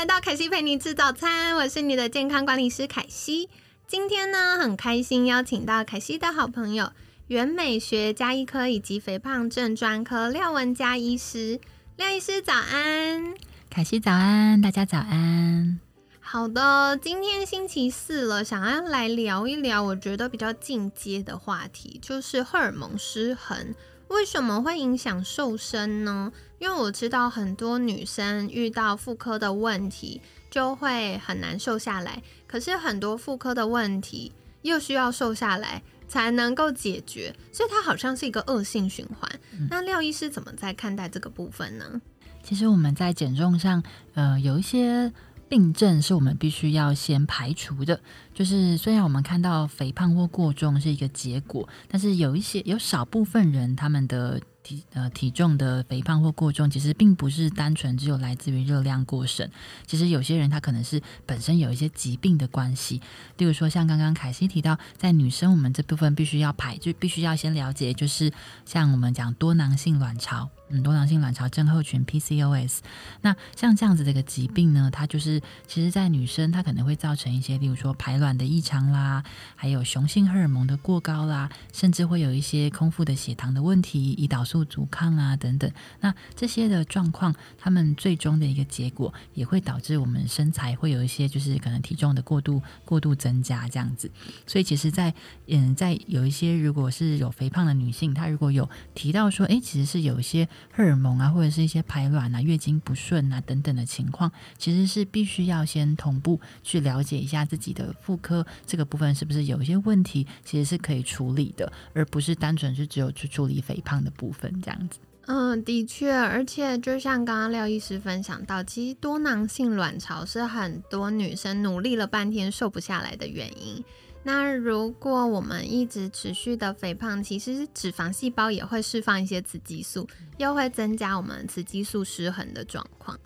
来到凯西陪你吃早餐，我是你的健康管理师凯西。今天呢，很开心邀请到凯西的好朋友，原美学加医科以及肥胖症专科廖文佳医师。廖医师早安，凯西早安，大家早安。好的，今天星期四了，想要来聊一聊我觉得比较进阶的话题，就是荷尔蒙失衡为什么会影响瘦身呢？因为我知道很多女生遇到妇科的问题。就会很难瘦下来，可是很多妇科的问题又需要瘦下来才能够解决，所以它好像是一个恶性循环。那廖医师怎么在看待这个部分呢？其实我们在减重上，呃，有一些病症是我们必须要先排除的。就是虽然我们看到肥胖或过重是一个结果，但是有一些有少部分人他们的。体呃体重的肥胖或过重，其实并不是单纯只有来自于热量过剩。其实有些人他可能是本身有一些疾病的关系，例如说像刚刚凯西提到，在女生我们这部分必须要排，就必须要先了解，就是像我们讲多囊性卵巢，嗯，多囊性卵巢症候群 PCOS。那像这样子的一个疾病呢，它就是其实在女生它可能会造成一些，例如说排卵的异常啦，还有雄性荷尔蒙的过高啦，甚至会有一些空腹的血糖的问题，胰岛。素阻抗啊等等，那这些的状况，他们最终的一个结果也会导致我们身材会有一些就是可能体重的过度过度增加这样子。所以其实，在嗯，在有一些如果是有肥胖的女性，她如果有提到说，哎，其实是有一些荷尔蒙啊，或者是一些排卵啊、月经不顺啊等等的情况，其实是必须要先同步去了解一下自己的妇科这个部分是不是有一些问题，其实是可以处理的，而不是单纯是只有去处理肥胖的部分。这样子，嗯，的确，而且就像刚刚廖医师分享到，其实多囊性卵巢是很多女生努力了半天瘦不下来的原因。那如果我们一直持续的肥胖，其实脂肪细胞也会释放一些雌激素，又会增加我们雌激素失衡的状况。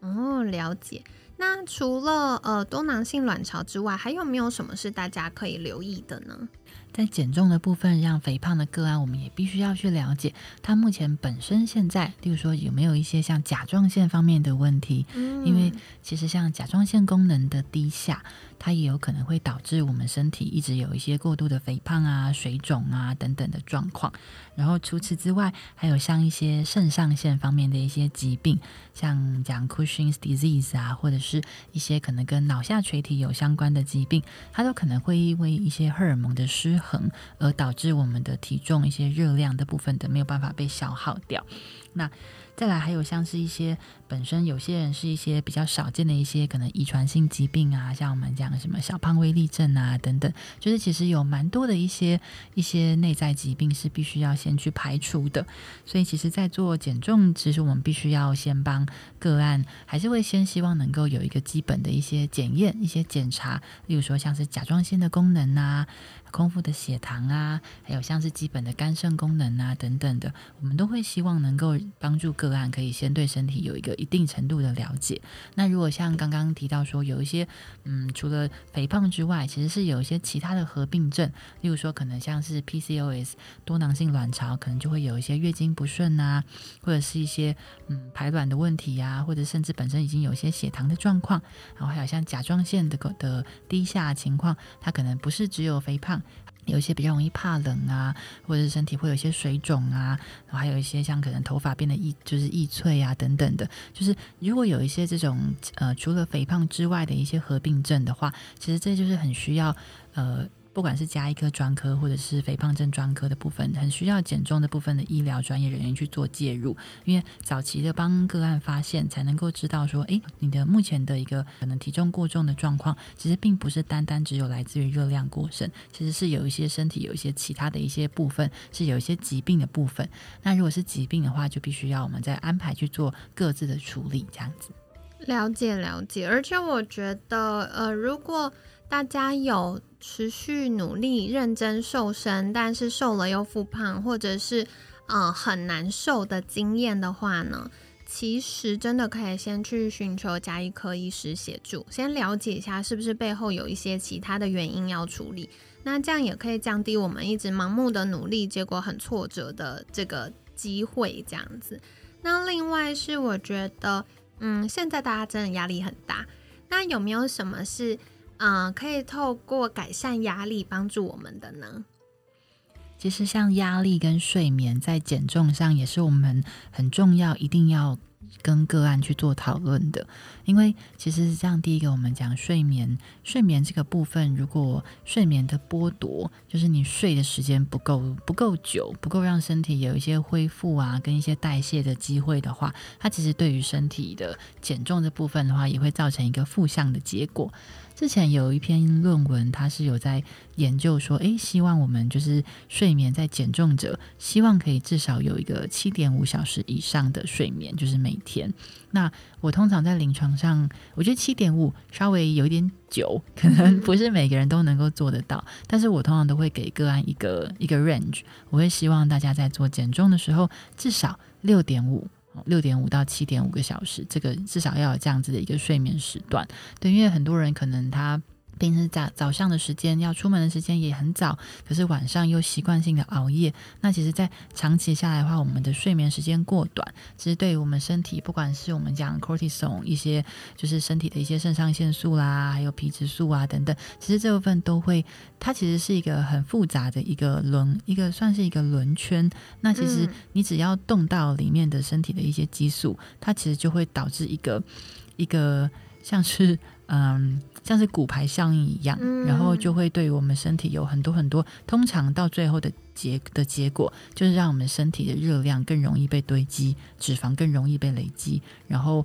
哦，了解。那除了呃多囊性卵巢之外，还有没有什么是大家可以留意的呢？在减重的部分，让肥胖的个案，我们也必须要去了解他目前本身现在，例如说有没有一些像甲状腺方面的问题，因为其实像甲状腺功能的低下。它也有可能会导致我们身体一直有一些过度的肥胖啊、水肿啊等等的状况。然后除此之外，还有像一些肾上腺方面的一些疾病，像讲 Cushing's disease 啊，或者是一些可能跟脑下垂体有相关的疾病，它都可能会因为一些荷尔蒙的失衡而导致我们的体重一些热量的部分的没有办法被消耗掉。那再来还有像是一些本身有些人是一些比较少见的一些可能遗传性疾病啊，像我们讲什么小胖威力症啊等等，就是其实有蛮多的一些一些内在疾病是必须要先去排除的。所以其实，在做减重，其实我们必须要先帮个案，还是会先希望能够有一个基本的一些检验、一些检查，例如说像是甲状腺的功能啊。空腹的血糖啊，还有像是基本的肝肾功能啊等等的，我们都会希望能够帮助个案可以先对身体有一个一定程度的了解。那如果像刚刚提到说有一些，嗯，除了肥胖之外，其实是有一些其他的合并症，例如说可能像是 PCOS 多囊性卵巢，可能就会有一些月经不顺啊，或者是一些嗯排卵的问题啊，或者甚至本身已经有一些血糖的状况，然后还有像甲状腺的的低下情况，它可能不是只有肥胖。有些比较容易怕冷啊，或者是身体会有一些水肿啊，然后还有一些像可能头发变得易就是易脆啊等等的，就是如果有一些这种呃除了肥胖之外的一些合并症的话，其实这就是很需要呃不管是加医科专科或者是肥胖症专科的部分，很需要减重的部分的医疗专业人员去做介入，因为早期的帮个案发现，才能够知道说，诶，你的目前的一个可能体重过重的状况，其实并不是单单只有来自于热量过剩，其实是有一些身体有一些其他的一些部分是有一些疾病的部分。那如果是疾病的话，就必须要我们再安排去做各自的处理，这样子。了解了解，而且我觉得，呃，如果大家有持续努力、认真瘦身，但是瘦了又复胖，或者是呃很难受的经验的话呢，其实真的可以先去寻求加医科医师协助，先了解一下是不是背后有一些其他的原因要处理。那这样也可以降低我们一直盲目的努力，结果很挫折的这个机会。这样子。那另外是我觉得，嗯，现在大家真的压力很大，那有没有什么是？嗯，可以透过改善压力帮助我们的呢。其实，像压力跟睡眠在减重上也是我们很重要，一定要。跟个案去做讨论的，因为其实是这样。第一个，我们讲睡眠，睡眠这个部分，如果睡眠的剥夺，就是你睡的时间不够不够久，不够让身体有一些恢复啊，跟一些代谢的机会的话，它其实对于身体的减重这部分的话，也会造成一个负向的结果。之前有一篇论文，它是有在研究说，诶，希望我们就是睡眠在减重者，希望可以至少有一个七点五小时以上的睡眠，就是每天。那我通常在临床上，我觉得七点五稍微有一点久，可能不是每个人都能够做得到。但是我通常都会给个案一个一个 range，我会希望大家在做减重的时候，至少六点五。六点五到七点五个小时，这个至少要有这样子的一个睡眠时段。对，因为很多人可能他。平时早早上的时间要出门的时间也很早，可是晚上又习惯性的熬夜，那其实，在长期下来的话，我们的睡眠时间过短，其实对于我们身体，不管是我们讲 cortisol 一些，就是身体的一些肾上腺素啦，还有皮质素啊等等，其实这部分都会，它其实是一个很复杂的一个轮，一个算是一个轮圈。那其实你只要动到里面的身体的一些激素，它其实就会导致一个一个像是嗯。像是骨牌效应一样，然后就会对于我们身体有很多很多，通常到最后的结的结果，就是让我们身体的热量更容易被堆积，脂肪更容易被累积，然后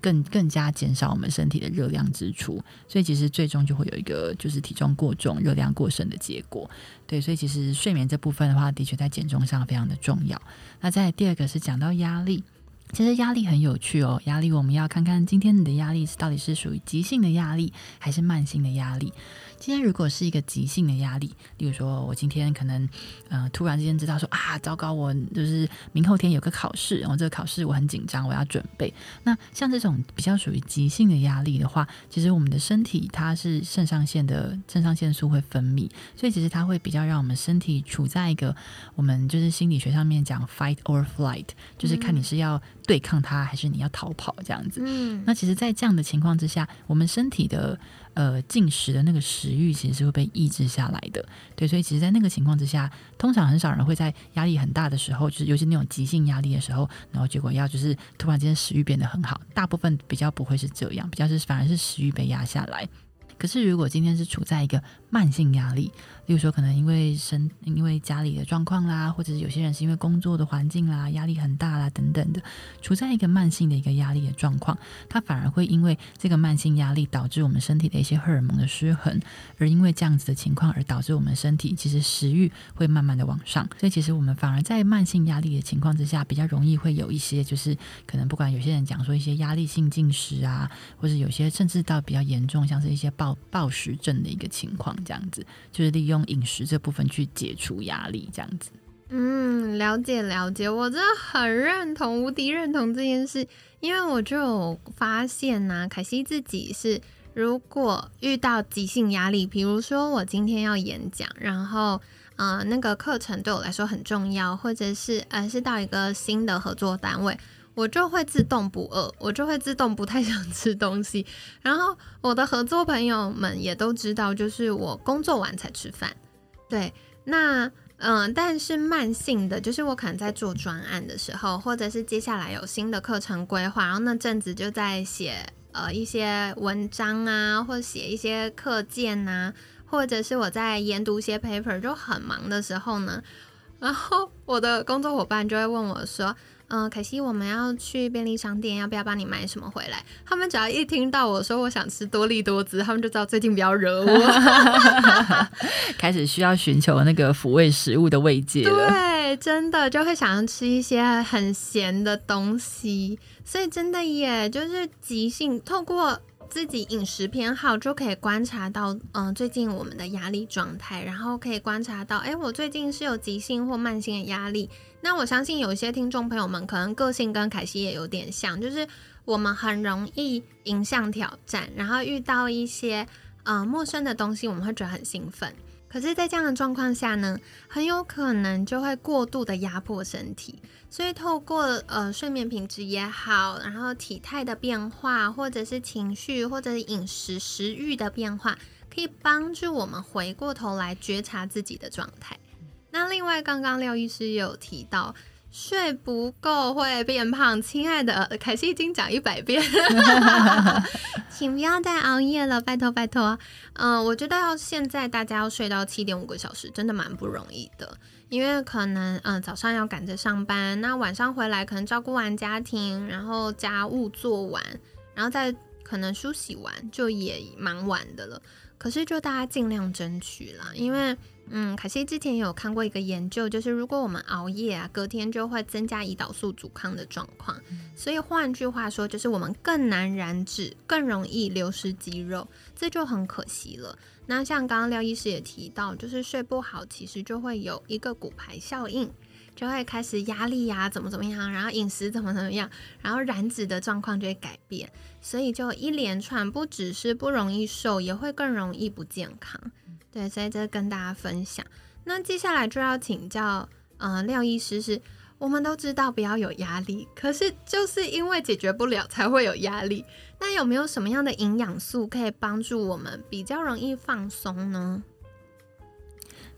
更更加减少我们身体的热量支出，所以其实最终就会有一个就是体重过重、热量过剩的结果。对，所以其实睡眠这部分的话，的确在减重上非常的重要。那在第二个是讲到压力。其实压力很有趣哦，压力我们要看看今天你的压力是到底是属于急性的压力还是慢性的压力。今天如果是一个急性的压力，例如说我今天可能，呃，突然之间知道说啊，糟糕，我就是明后天有个考试，然后这个考试我很紧张，我要准备。那像这种比较属于急性的压力的话，其实我们的身体它是肾上腺的肾上腺素会分泌，所以其实它会比较让我们身体处在一个我们就是心理学上面讲 fight or flight，就是看你是要对抗它还是你要逃跑这样子。嗯，那其实，在这样的情况之下，我们身体的。呃，进食的那个食欲其实是会被抑制下来的，对，所以其实，在那个情况之下，通常很少人会在压力很大的时候，就是尤其那种急性压力的时候，然后结果要就是突然间食欲变得很好，大部分比较不会是这样，比较是反而是食欲被压下来。可是，如果今天是处在一个慢性压力，例如说可能因为生因为家里的状况啦，或者是有些人是因为工作的环境啦，压力很大啦等等的，处在一个慢性的一个压力的状况，它反而会因为这个慢性压力导致我们身体的一些荷尔蒙的失衡，而因为这样子的情况而导致我们身体其实食欲会慢慢的往上，所以其实我们反而在慢性压力的情况之下，比较容易会有一些就是可能不管有些人讲说一些压力性进食啊，或者有些甚至到比较严重，像是一些暴暴食症的一个情况，这样子就是利用。饮食这部分去解除压力，这样子。嗯，了解了解，我真的很认同，无敌认同这件事。因为我就有发现呐，凯西自己是，如果遇到急性压力，比如说我今天要演讲，然后呃那个课程对我来说很重要，或者是呃是到一个新的合作单位。我就会自动不饿，我就会自动不太想吃东西。然后我的合作朋友们也都知道，就是我工作完才吃饭。对，那嗯，但是慢性的，就是我可能在做专案的时候，或者是接下来有新的课程规划，然后那阵子就在写呃一些文章啊，或写一些课件呐。或者是我在研读一些 paper 就很忙的时候呢，然后我的工作伙伴就会问我说。嗯，可惜我们要去便利商店，要不要帮你买什么回来？他们只要一听到我说我想吃多利多滋，他们就知道最近不要惹我，开始需要寻求那个抚慰食物的慰藉了。对，真的就会想要吃一些很咸的东西，所以真的耶，就是急性透过。自己饮食偏好就可以观察到，嗯，最近我们的压力状态，然后可以观察到，哎，我最近是有急性或慢性的压力。那我相信有一些听众朋友们可能个性跟凯西也有点像，就是我们很容易迎向挑战，然后遇到一些呃陌生的东西，我们会觉得很兴奋。可是，在这样的状况下呢，很有可能就会过度的压迫身体。所以，透过呃睡眠品质也好，然后体态的变化，或者是情绪，或者是饮食食欲的变化，可以帮助我们回过头来觉察自己的状态。那另外，刚刚廖医师也有提到。睡不够会变胖，亲爱的凯西已经讲一百遍，请不要再熬夜了，拜托拜托。嗯，我觉得要现在大家要睡到七点五个小时，真的蛮不容易的，因为可能嗯早上要赶着上班，那晚上回来可能照顾完家庭，然后家务做完，然后再可能梳洗完，就也蛮晚的了。可是就大家尽量争取啦，因为。嗯，凯西之前也有看过一个研究，就是如果我们熬夜啊，隔天就会增加胰岛素阻抗的状况。所以换句话说，就是我们更难燃脂，更容易流失肌肉，这就很可惜了。那像刚刚廖医师也提到，就是睡不好，其实就会有一个骨牌效应，就会开始压力呀，怎么怎么样，然后饮食怎么怎么样，然后燃脂的状况就会改变，所以就一连串，不只是不容易瘦，也会更容易不健康。对，所以这跟大家分享。那接下来就要请教，呃，廖医师是，我们都知道不要有压力，可是就是因为解决不了才会有压力。那有没有什么样的营养素可以帮助我们比较容易放松呢？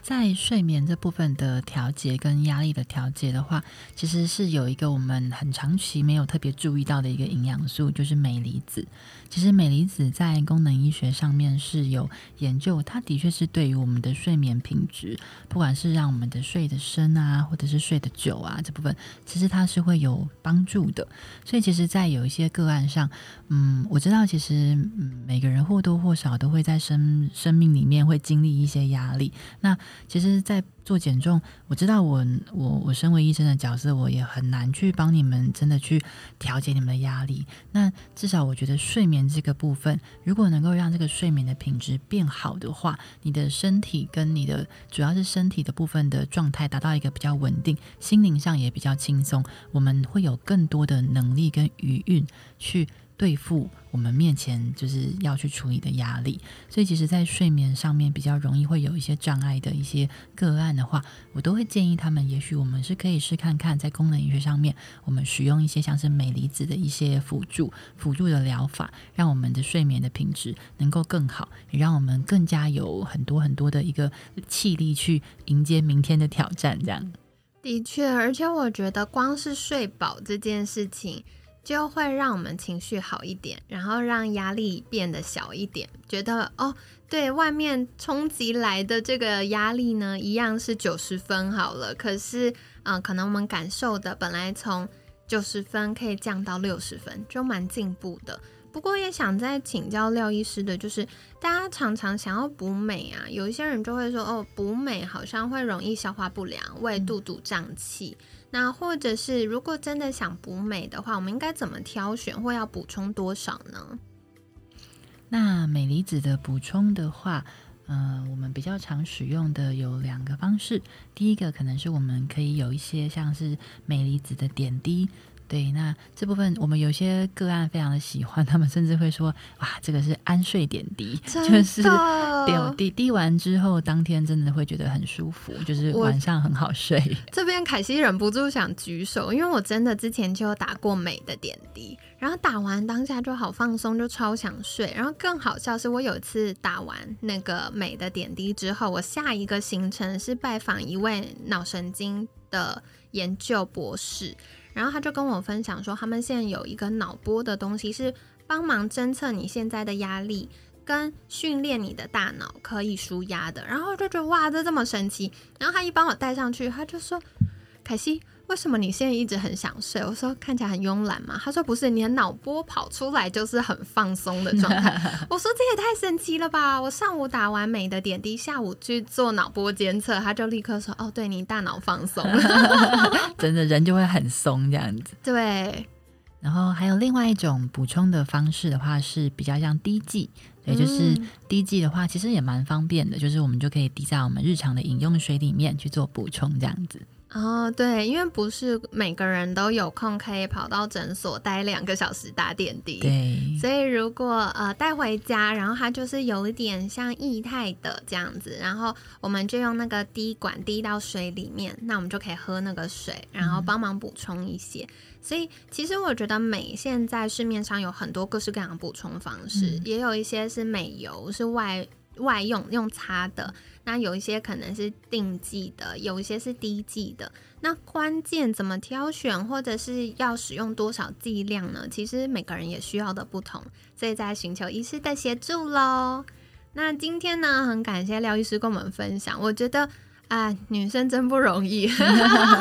在睡眠这部分的调节跟压力的调节的话，其实是有一个我们很长期没有特别注意到的一个营养素，就是镁离子。其实镁离子在功能医学上面是有研究，它的确是对于我们的睡眠品质，不管是让我们的睡得深啊，或者是睡得久啊这部分，其实它是会有帮助的。所以其实，在有一些个案上，嗯，我知道其实嗯每个人或多或少都会在生生命里面会经历一些压力。那其实，在做减重，我知道我我我身为医生的角色，我也很难去帮你们真的去调节你们的压力。那至少我觉得睡眠这个部分，如果能够让这个睡眠的品质变好的话，你的身体跟你的主要是身体的部分的状态达到一个比较稳定，心灵上也比较轻松，我们会有更多的能力跟余韵去。对付我们面前就是要去处理的压力，所以其实，在睡眠上面比较容易会有一些障碍的一些个案的话，我都会建议他们，也许我们是可以试看看，在功能医学上面，我们使用一些像是镁离子的一些辅助辅助的疗法，让我们的睡眠的品质能够更好，也让我们更加有很多很多的一个气力去迎接明天的挑战。这样，的确，而且我觉得光是睡饱这件事情。就会让我们情绪好一点，然后让压力变得小一点。觉得哦，对外面冲击来的这个压力呢，一样是九十分好了。可是，嗯，可能我们感受的本来从九十分可以降到六十分，就蛮进步的。不过也想再请教廖医师的，就是大家常常想要补美啊，有一些人就会说，哦，补美好像会容易消化不良，胃肚肚胀气。那或者是如果真的想补镁的话，我们应该怎么挑选，或要补充多少呢？那镁离子的补充的话，呃，我们比较常使用的有两个方式。第一个可能是我们可以有一些像是镁离子的点滴。对，那这部分我们有些个案非常的喜欢，他们甚至会说：“哇，这个是安睡点滴，就是点滴滴完之后，当天真的会觉得很舒服，就是晚上很好睡。”这边凯西忍不住想举手，因为我真的之前就有打过美的点滴，然后打完当下就好放松，就超想睡。然后更好笑是我有一次打完那个美的点滴之后，我下一个行程是拜访一位脑神经的研究博士。然后他就跟我分享说，他们现在有一个脑波的东西，是帮忙侦测你现在的压力，跟训练你的大脑可以舒压的。然后就觉得哇，这这么神奇。然后他一帮我戴上去，他就说：“凯西。”为什么你现在一直很想睡？我说看起来很慵懒嘛。他说不是，你的脑波跑出来就是很放松的状态。我说这也太神奇了吧！我上午打完美的点滴，下午去做脑波监测，他就立刻说：“哦，对你大脑放松了。” 真的人就会很松这样子。对。然后还有另外一种补充的方式的话，是比较像滴剂。对，就是滴剂的话，其实也蛮方便的，就是我们就可以滴在我们日常的饮用水里面去做补充这样子。哦，对，因为不是每个人都有空可以跑到诊所待两个小时打点滴，对，所以如果呃带回家，然后它就是有一点像液态的这样子，然后我们就用那个滴管滴到水里面，那我们就可以喝那个水，然后帮忙补充一些。所以其实我觉得美现在市面上有很多各式各样的补充方式，也有一些是美油，是外外用用擦的。那有一些可能是定剂的，有一些是滴剂的。那关键怎么挑选，或者是要使用多少剂量呢？其实每个人也需要的不同，所以在寻求医师的协助喽。那今天呢，很感谢廖医师跟我们分享。我觉得啊，女生真不容易，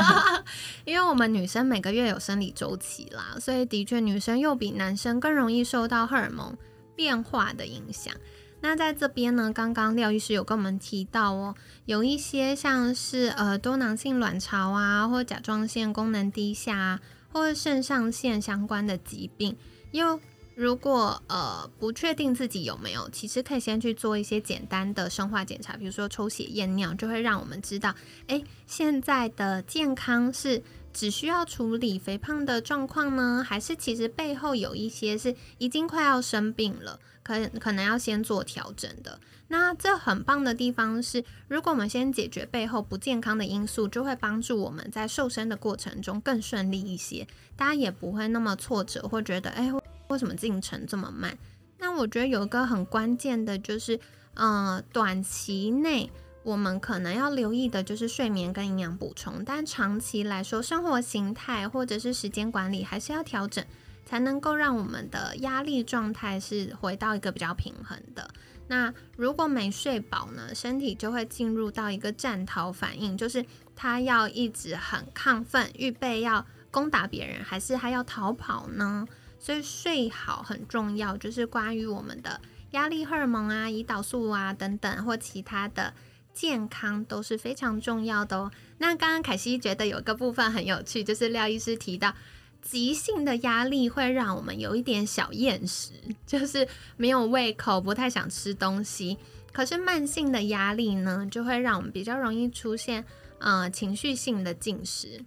因为我们女生每个月有生理周期啦，所以的确女生又比男生更容易受到荷尔蒙变化的影响。那在这边呢，刚刚廖医师有跟我们提到哦，有一些像是呃多囊性卵巢啊，或甲状腺功能低下啊，或者肾上腺相关的疾病，又如果呃不确定自己有没有，其实可以先去做一些简单的生化检查，比如说抽血验尿，就会让我们知道，哎，现在的健康是只需要处理肥胖的状况呢，还是其实背后有一些是已经快要生病了。可可能要先做调整的，那这很棒的地方是，如果我们先解决背后不健康的因素，就会帮助我们在瘦身的过程中更顺利一些，大家也不会那么挫折或觉得，哎，为什么进程这么慢？那我觉得有一个很关键的就是，呃，短期内我们可能要留意的就是睡眠跟营养补充，但长期来说，生活形态或者是时间管理还是要调整。才能够让我们的压力状态是回到一个比较平衡的。那如果没睡饱呢，身体就会进入到一个战逃反应，就是他要一直很亢奋，预备要攻打别人，还是他要逃跑呢？所以睡好很重要，就是关于我们的压力荷尔蒙啊、胰岛素啊等等，或其他的健康都是非常重要的哦。那刚刚凯西觉得有个部分很有趣，就是廖医师提到。急性的压力会让我们有一点小厌食，就是没有胃口，不太想吃东西。可是慢性的压力呢，就会让我们比较容易出现呃情绪性的进食。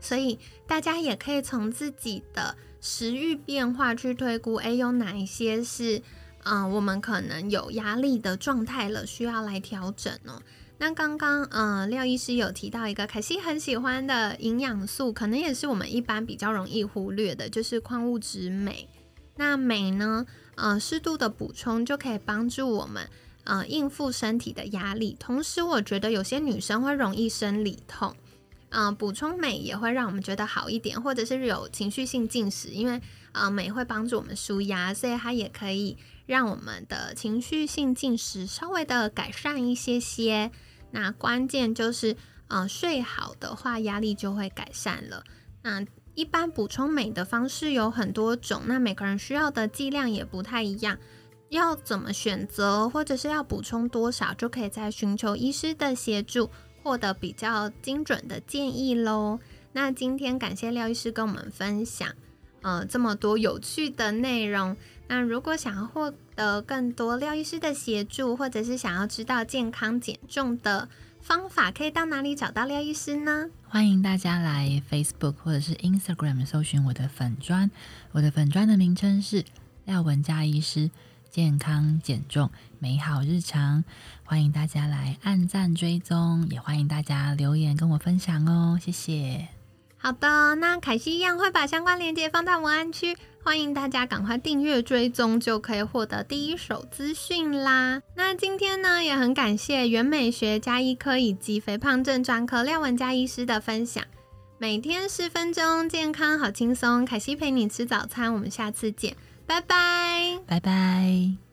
所以大家也可以从自己的食欲变化去推估，诶，有哪一些是嗯我们可能有压力的状态了，需要来调整呢？那刚刚，嗯，廖医师有提到一个凯西很喜欢的营养素，可能也是我们一般比较容易忽略的，就是矿物质镁。那镁呢，呃，适度的补充就可以帮助我们，呃，应付身体的压力。同时，我觉得有些女生会容易生理痛，嗯，补充镁也会让我们觉得好一点，或者是有情绪性进食，因为，呃，镁会帮助我们舒压，所以它也可以让我们的情绪性进食稍微的改善一些些。那关键就是，呃，睡好的话，压力就会改善了。那一般补充镁的方式有很多种，那每个人需要的剂量也不太一样，要怎么选择，或者是要补充多少，就可以在寻求医师的协助，获得比较精准的建议喽。那今天感谢廖医师跟我们分享，呃，这么多有趣的内容。那如果想要获得更多廖医师的协助，或者是想要知道健康减重的方法，可以到哪里找到廖医师呢？欢迎大家来 Facebook 或者是 Instagram 搜寻我的粉砖，我的粉砖的名称是廖文佳医师，健康减重美好日常，欢迎大家来按赞追踪，也欢迎大家留言跟我分享哦，谢谢。好的，那凯西一样会把相关链接放在文案区。欢迎大家赶快订阅追踪，就可以获得第一手资讯啦。那今天呢，也很感谢原美学加医科以及肥胖症专科廖文佳医师的分享。每天十分钟，健康好轻松。凯西陪你吃早餐，我们下次见，拜拜，拜拜。